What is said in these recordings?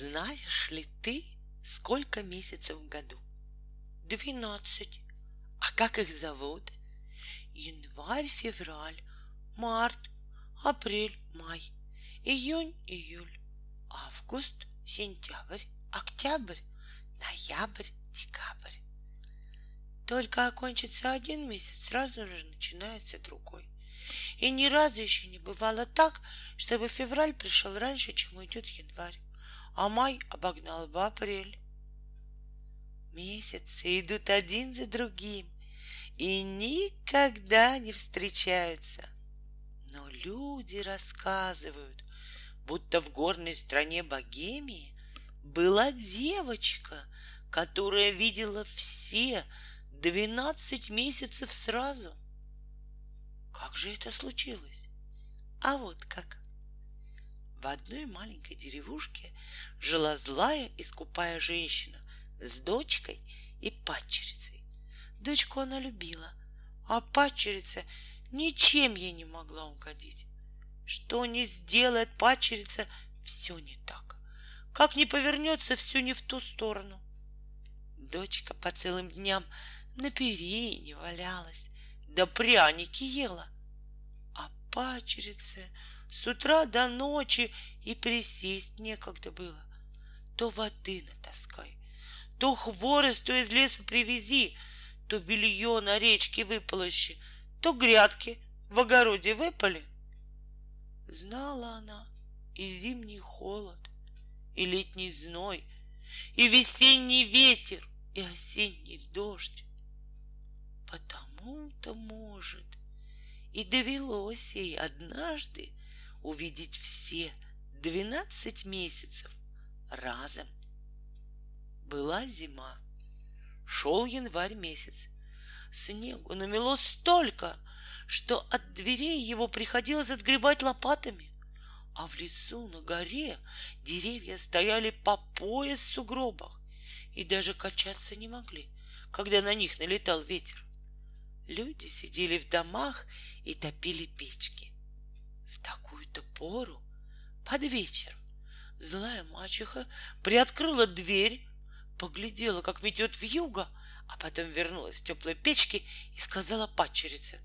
Знаешь ли ты, сколько месяцев в году? Двенадцать. А как их зовут? Январь, февраль, март, апрель, май, июнь, июль, август, сентябрь, октябрь, ноябрь, декабрь. Только окончится один месяц, сразу же начинается другой. И ни разу еще не бывало так, чтобы февраль пришел раньше, чем уйдет январь, а май обогнал бы апрель. Месяцы идут один за другим и никогда не встречаются. Но люди рассказывают, будто в горной стране Богемии была девочка, которая видела все двенадцать месяцев сразу. Как же это случилось? А вот как. В одной маленькой деревушке жила злая и скупая женщина с дочкой и падчерицей. Дочку она любила, а падчерица ничем ей не могла угодить. Что не сделает падчерица, все не так. Как не повернется, все не в ту сторону. Дочка по целым дням на перине валялась, да пряники ела. А пачерице с утра до ночи и присесть некогда было. То воды натаскай, то хворосту из лесу привези, то белье на речке выполощи, то грядки в огороде выпали. Знала она и зимний холод, и летний зной, и весенний ветер, и осенний дождь. Потому-то, может, и довелось ей однажды увидеть все двенадцать месяцев разом. Была зима, шел январь месяц. Снегу намело столько, что от дверей его приходилось отгребать лопатами. А в лесу на горе деревья стояли по пояс в сугробах и даже качаться не могли, когда на них налетал ветер. Люди сидели в домах и топили печки. В такую-то пору, под вечер, злая мачеха приоткрыла дверь, поглядела, как метет в юго, а потом вернулась в теплой печки и сказала падчерице.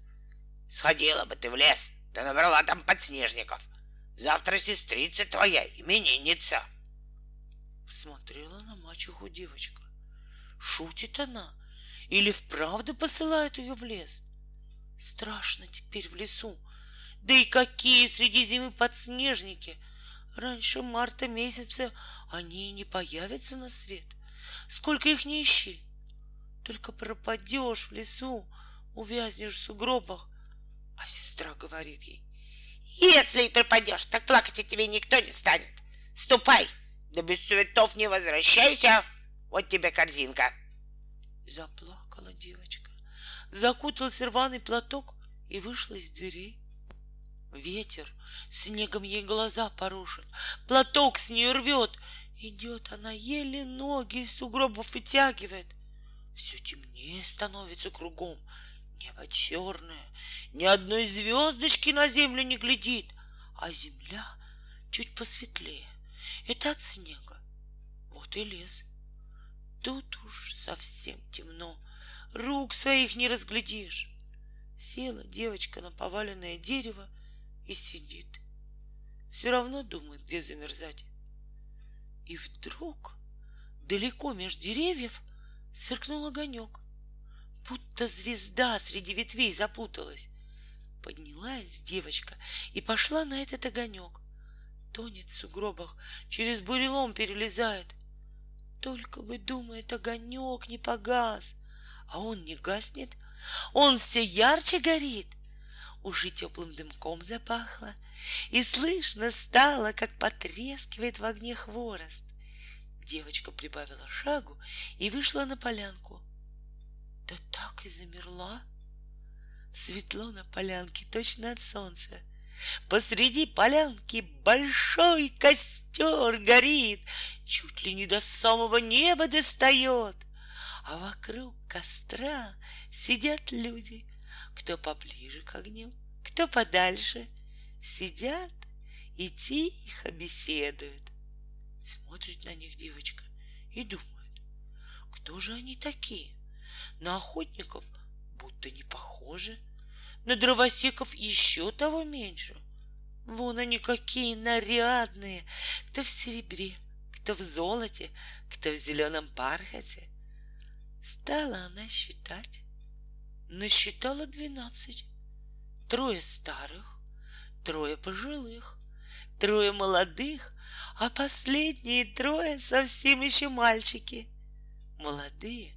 Сходила бы ты в лес, да набрала там подснежников. Завтра сестрица твоя, именинница. Посмотрела на мачеху девочка. Шутит она — или вправду посылают ее в лес? Страшно теперь в лесу. Да и какие среди зимы подснежники! Раньше марта месяца они не появятся на свет. Сколько их не ищи. Только пропадешь в лесу, увязнешь в сугробах. А сестра говорит ей, если и пропадешь, так плакать от тебе никто не станет. Ступай, да без цветов не возвращайся. Вот тебе корзинка. Заплакала девочка, закуталась рваный платок и вышла из дверей. Ветер снегом ей глаза порушит, платок с нее рвет. Идет она, еле ноги из сугробов вытягивает. Все темнее становится кругом. Небо черное, ни одной звездочки на землю не глядит, а земля чуть посветлее. Это от снега. Вот и лес — Тут уж совсем темно, рук своих не разглядишь. Села девочка на поваленное дерево и сидит. Все равно думает, где замерзать. И вдруг далеко меж деревьев сверкнул огонек, будто звезда среди ветвей запуталась. Поднялась девочка и пошла на этот огонек. Тонет в сугробах, через бурелом перелезает — только бы, думает, огонек не погас, а он не гаснет, он все ярче горит. Уже теплым дымком запахло, и слышно стало, как потрескивает в огне хворост. Девочка прибавила шагу и вышла на полянку. Да так и замерла. Светло на полянке, точно от солнца — Посреди полянки большой костер горит, Чуть ли не до самого неба достает. А вокруг костра сидят люди, Кто поближе к огню, кто подальше. Сидят и тихо беседуют. Смотрит на них девочка и думает, кто же они такие? На охотников будто не похожи, на дровосеков еще того меньше. Вон они какие нарядные, кто в серебре, кто в золоте, кто в зеленом бархате. Стала она считать. Насчитала двенадцать. Трое старых, трое пожилых, трое молодых, а последние трое совсем еще мальчики. Молодые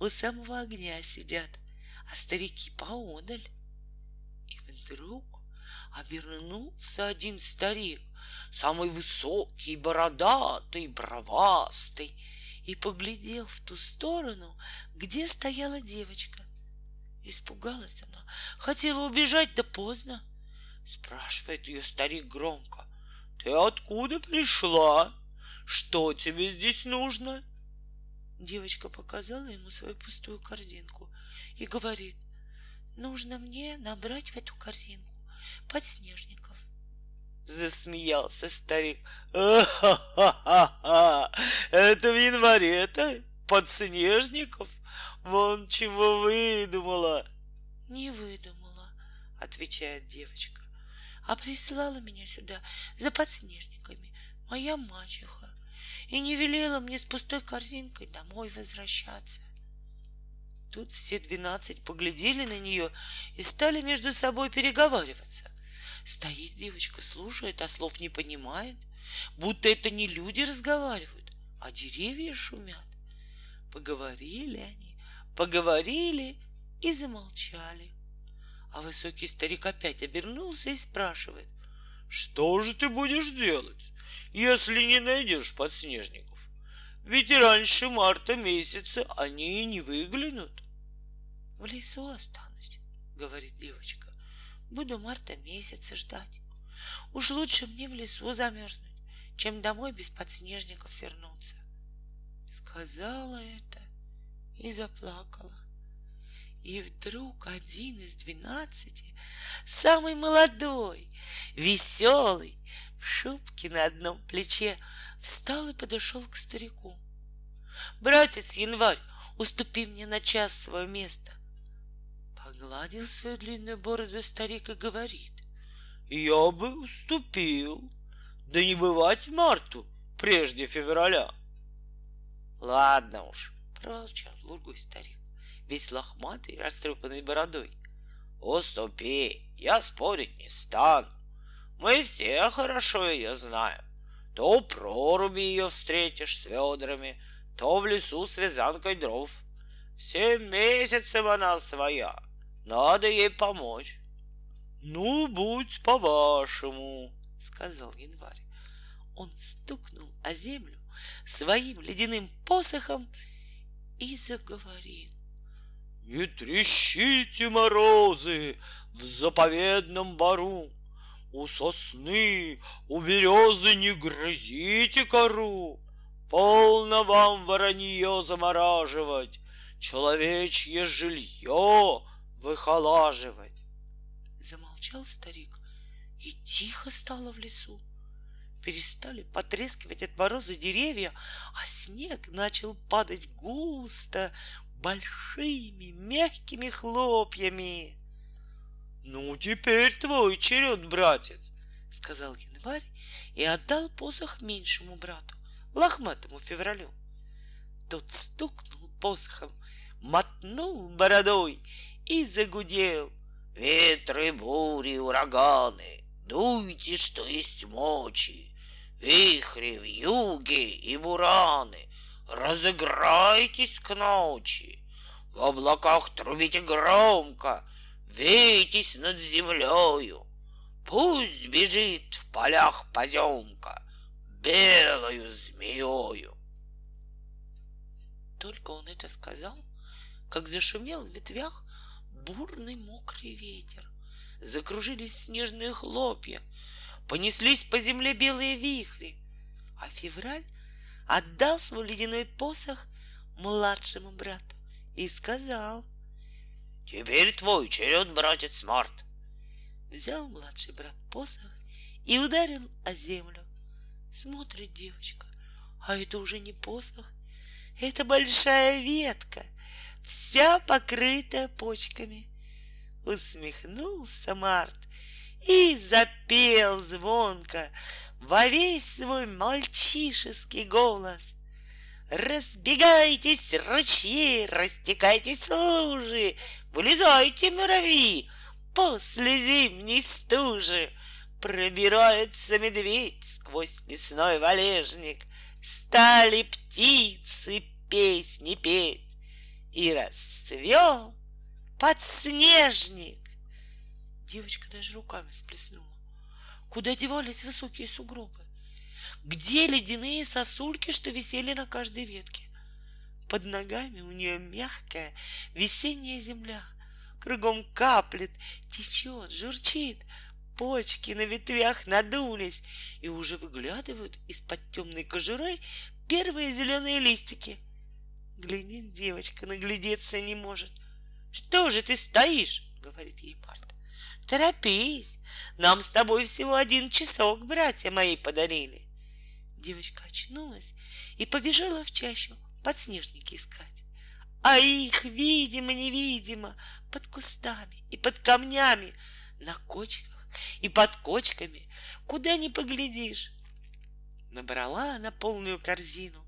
у самого огня сидят, а старики поодаль. И вдруг обернулся один старик, самый высокий, бородатый, бровастый, и поглядел в ту сторону, где стояла девочка. Испугалась она, хотела убежать, да поздно. Спрашивает ее старик громко. Ты откуда пришла? Что тебе здесь нужно? Девочка показала ему свою пустую корзинку и говорит, нужно мне набрать в эту корзинку подснежников. Засмеялся старик. «А-ха-ха-ха! Это в январе-то? Подснежников? Вон чего выдумала!» «Не выдумала», — отвечает девочка, «а прислала меня сюда за подснежниками моя мачеха и не велела мне с пустой корзинкой домой возвращаться. Тут все двенадцать поглядели на нее и стали между собой переговариваться. Стоит девочка, слушает, а слов не понимает, будто это не люди разговаривают, а деревья шумят. Поговорили они, поговорили и замолчали. А высокий старик опять обернулся и спрашивает, что же ты будешь делать, если не найдешь подснежников? Ведь раньше марта месяца они и не выглянут. В лесу останусь, говорит девочка. Буду марта месяца ждать. Уж лучше мне в лесу замерзнуть, чем домой без подснежников вернуться. Сказала это и заплакала. И вдруг один из двенадцати, самый молодой, веселый, в шубке на одном плече, встал и подошел к старику. «Братец Январь, уступи мне на час свое место». Погладил свою длинную бороду старик и говорит. «Я бы уступил, да не бывать марту прежде февраля». «Ладно уж», — проворчал другой старик, весь лохматый, растрепанной бородой. «Уступи, я спорить не стану. Мы все хорошо ее знаем. То у проруби ее встретишь с ведрами, то в лесу с вязанкой дров. Все месяцев она своя. Надо ей помочь. Ну, будь по-вашему, сказал январь. Он стукнул о землю своим ледяным посохом и заговорил. Не трещите морозы в заповедном бару, у сосны, у березы не грызите кору. Полно вам воронье замораживать, Человечье жилье выхолаживать. Замолчал старик, и тихо стало в лесу. Перестали потрескивать от мороза деревья, а снег начал падать густо, большими мягкими хлопьями. «Ну, теперь твой черед, братец!» — сказал январь и отдал посох меньшему брату, лохматому февралю. Тот стукнул посохом, мотнул бородой и загудел. «Ветры, бури, ураганы, дуйте, что есть мочи, вихри, в юге и бураны, разыграйтесь к ночи, в облаках трубите громко, Вейтесь над землею, Пусть бежит в полях поземка Белою змеёю. Только он это сказал, как зашумел в ветвях бурный мокрый ветер. Закружились снежные хлопья, понеслись по земле белые вихри, а февраль отдал свой ледяной посох младшему брату и сказал — Теперь твой черед, братец Март. Взял младший брат посох и ударил о землю. Смотрит девочка, А это уже не посох, это большая ветка, вся покрытая почками. Усмехнулся Март и запел звонко во весь свой мальчишеский голос. Разбегайтесь, ручьи, растекайтесь лужи, Вылезайте, муравьи, после зимней стужи. Пробирается медведь сквозь лесной валежник, Стали птицы песни петь, И расцвел подснежник. Девочка даже руками сплеснула. Куда девались высокие сугробы? Где ледяные сосульки, что висели на каждой ветке? Под ногами у нее мягкая весенняя земля. Кругом каплет, течет, журчит. Почки на ветвях надулись и уже выглядывают из-под темной кожуры первые зеленые листики. Глядит девочка, наглядеться не может. Что же ты стоишь? говорит ей Марта. Торопись, нам с тобой всего один часок братья мои подарили. Девочка очнулась и побежала в чащу подснежники искать. А их, видимо-невидимо, под кустами и под камнями, на кочках и под кочками, куда ни поглядишь. Набрала она полную корзину,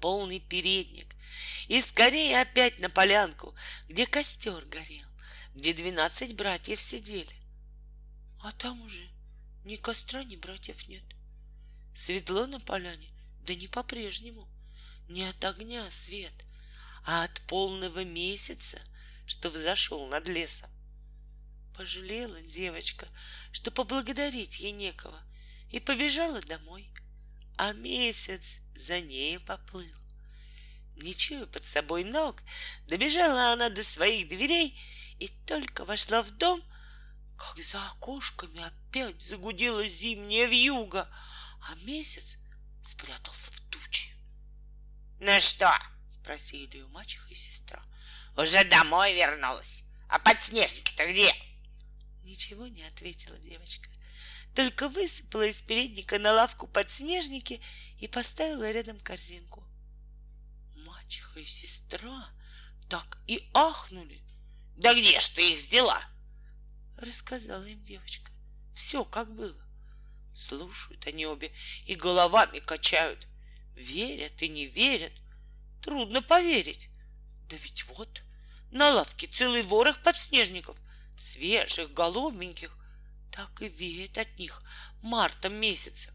полный передник, и скорее опять на полянку, где костер горел где двенадцать братьев сидели. А там уже ни костра, ни братьев нет. Светло на поляне, да не по-прежнему. Не от огня свет, а от полного месяца, что взошел над лесом. Пожалела девочка, что поблагодарить ей некого, и побежала домой, а месяц за ней поплыл. Чуя под собой ног, добежала она до своих дверей и только вошла в дом, как за окошками опять загудела зимняя вьюга, а месяц спрятался в тучи. «Ну что?» — спросили у мачеха и сестра. «Уже домой вернулась. А подснежники-то где?» Ничего не ответила девочка, только высыпала из передника на лавку подснежники и поставила рядом корзинку. Мачеха и сестра так и ахнули, да где ж ты их взяла? Рассказала им девочка. Все как было. Слушают они обе и головами качают. Верят и не верят. Трудно поверить. Да ведь вот, на лавке целый ворох подснежников, свежих, голубеньких. Так и веет от них мартом месяцем.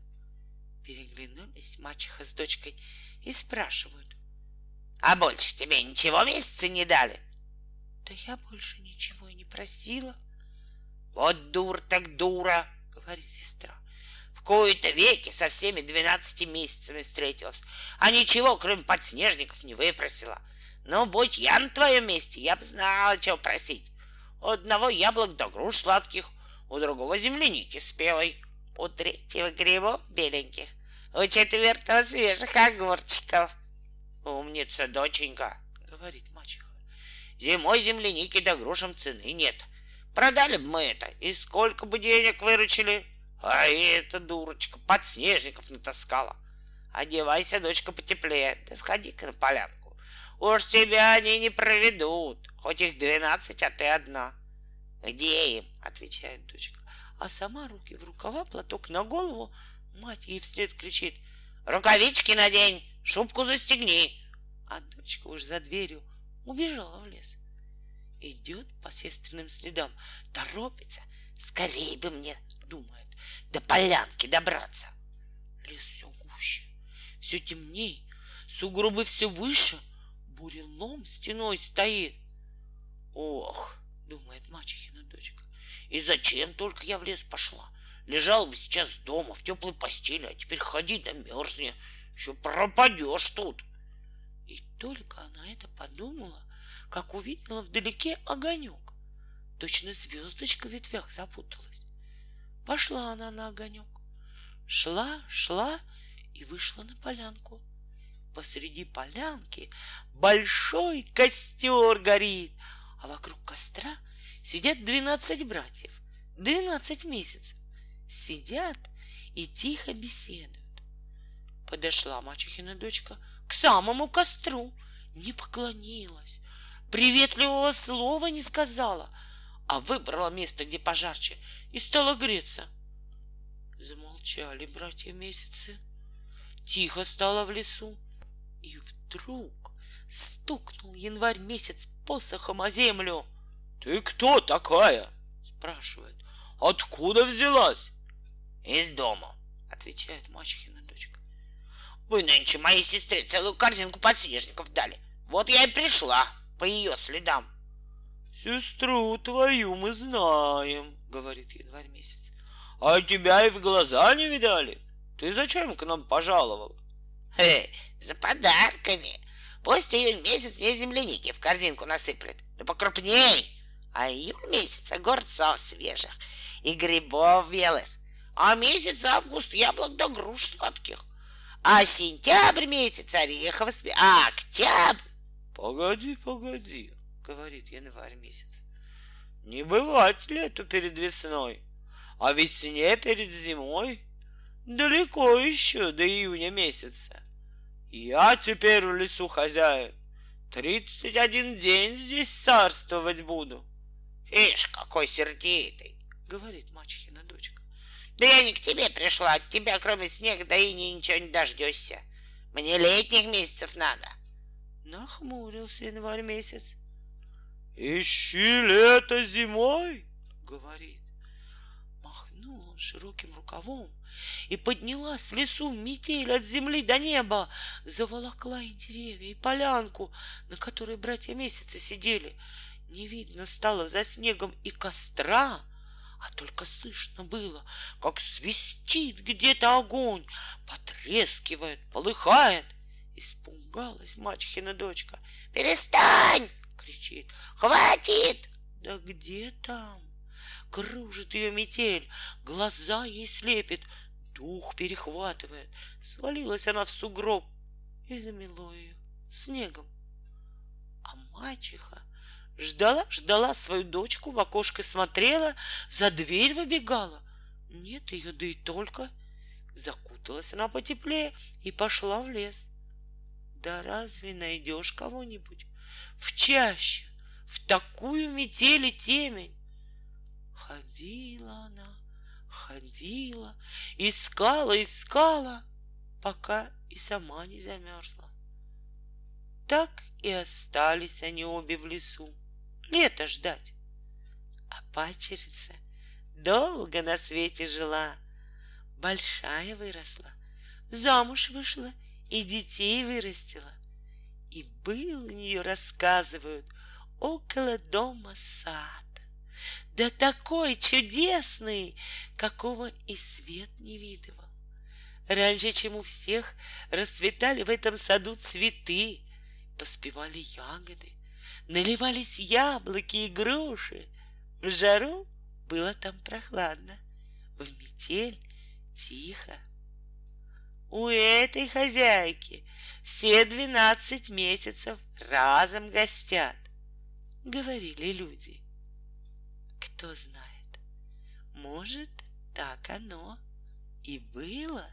Переглянулись мачеха с дочкой и спрашивают. А больше тебе ничего месяца не дали? Да я больше ничего и не просила. Вот дур так дура, говорит сестра. В кои-то веки со всеми двенадцати месяцами встретилась, а ничего, кроме подснежников, не выпросила. Но будь я на твоем месте, я бы знала, чего просить. У одного яблок до груш сладких, у другого земляники спелой, у третьего грибов беленьких, у четвертого свежих огурчиков. Умница, доченька, говорит мачеха. Зимой земляники да грушам цены нет. Продали бы мы это, и сколько бы денег выручили. А эта дурочка подснежников натаскала. Одевайся, дочка, потеплее, да сходи-ка на полянку. Уж тебя они не проведут, хоть их двенадцать, а ты одна. Где им? Отвечает дочка. А сама руки в рукава, платок на голову. Мать ей вслед кричит. Рукавички надень, шубку застегни. А дочка уж за дверью убежала в лес. Идет по сестренным следам, торопится. Скорее бы мне, думает, до полянки добраться. Лес все гуще, все темней, сугробы все выше, бурелом стеной стоит. Ох, думает мачехина дочка, и зачем только я в лес пошла? Лежал бы сейчас дома в теплой постели, а теперь ходи да мерзни, еще пропадешь тут. И только она это подумала, как увидела вдалеке огонек. Точно звездочка в ветвях запуталась. Пошла она на огонек. Шла, шла и вышла на полянку. Посреди полянки большой костер горит, а вокруг костра сидят двенадцать братьев, двенадцать месяцев. Сидят и тихо беседуют. Подошла мачехина дочка к самому костру, не поклонилась, приветливого слова не сказала, а выбрала место, где пожарче, и стала греться. Замолчали братья месяцы. Тихо стало в лесу, и вдруг стукнул январь месяц посохом о землю. «Ты кто такая?» — спрашивает. «Откуда взялась?» «Из дома», — отвечает мачехина. «Вы нынче моей сестре целую корзинку подснежников дали. Вот я и пришла по ее следам». «Сестру твою мы знаем», — говорит январь месяц. «А тебя и в глаза не видали? Ты зачем к нам пожаловала?» «Э, за подарками. Пусть июль месяц мне земляники в корзинку насыплет, да покрупней. А июль месяц огурцов свежих и грибов белых. А месяц август яблок да груш сладких. А сентябрь месяц орехов спи... А октябрь... Погоди, погоди, говорит январь месяц. Не бывать лету перед весной, а весне перед зимой. Далеко еще до июня месяца. Я теперь в лесу хозяин. Тридцать один день здесь царствовать буду. Ишь, какой сердитый, говорит мачехина дочка. Да я не к тебе пришла, от тебя кроме снега да и ничего не дождешься. Мне летних месяцев надо. Нахмурился январь месяц. Ищи лето зимой, говорит. Махнул он широким рукавом, и поднялась в лесу метель от земли до неба, заволокла и деревья, и полянку, на которой братья месяца сидели. Не видно стало за снегом и костра, а только слышно было, как свистит где-то огонь, потрескивает, полыхает. Испугалась мачехина дочка. «Перестань!» — кричит. «Хватит!» Да где там? Кружит ее метель, глаза ей слепит, дух перехватывает. Свалилась она в сугроб и замело ее снегом. А мачеха ждала, ждала свою дочку, в окошко смотрела, за дверь выбегала. Нет ее, да и только. Закуталась она потеплее и пошла в лес. Да разве найдешь кого-нибудь в чаще, в такую метель и темень? Ходила она, ходила, искала, искала, пока и сама не замерзла. Так и остались они обе в лесу, лето ждать. А пачерица долго на свете жила, большая выросла, замуж вышла и детей вырастила. И был у нее, рассказывают, около дома сад да такой чудесный, какого и свет не видывал. Раньше, чем у всех, расцветали в этом саду цветы, поспевали ягоды, наливались яблоки и груши. В жару было там прохладно, в метель тихо. У этой хозяйки все двенадцать месяцев разом гостят, говорили люди. Кто знает, может, так оно и было.